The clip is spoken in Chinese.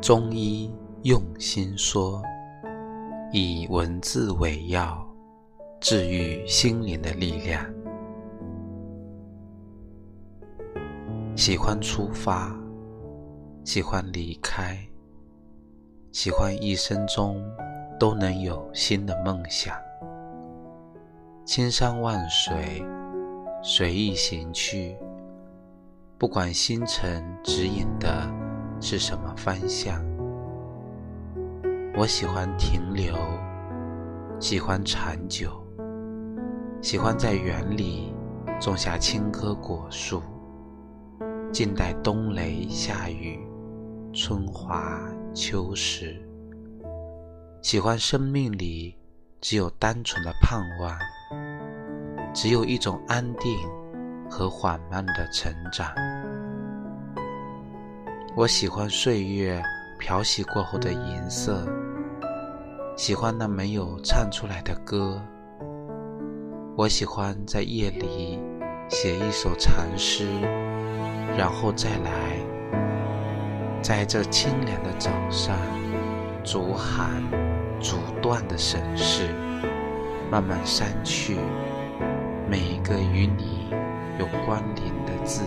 中医用心说，以文字为药，治愈心灵的力量。喜欢出发，喜欢离开，喜欢一生中都能有新的梦想。千山万水，随意行去，不管星辰指引的。是什么方向？我喜欢停留，喜欢长久，喜欢在园里种下青棵果树，静待冬雷夏雨，春华秋实。喜欢生命里只有单纯的盼望，只有一种安定和缓慢的成长。我喜欢岁月漂洗过后的银色，喜欢那没有唱出来的歌。我喜欢在夜里写一首长诗，然后再来，在这清凉的早上，逐寒逐段的审视，慢慢删去每一个与你有关联的字。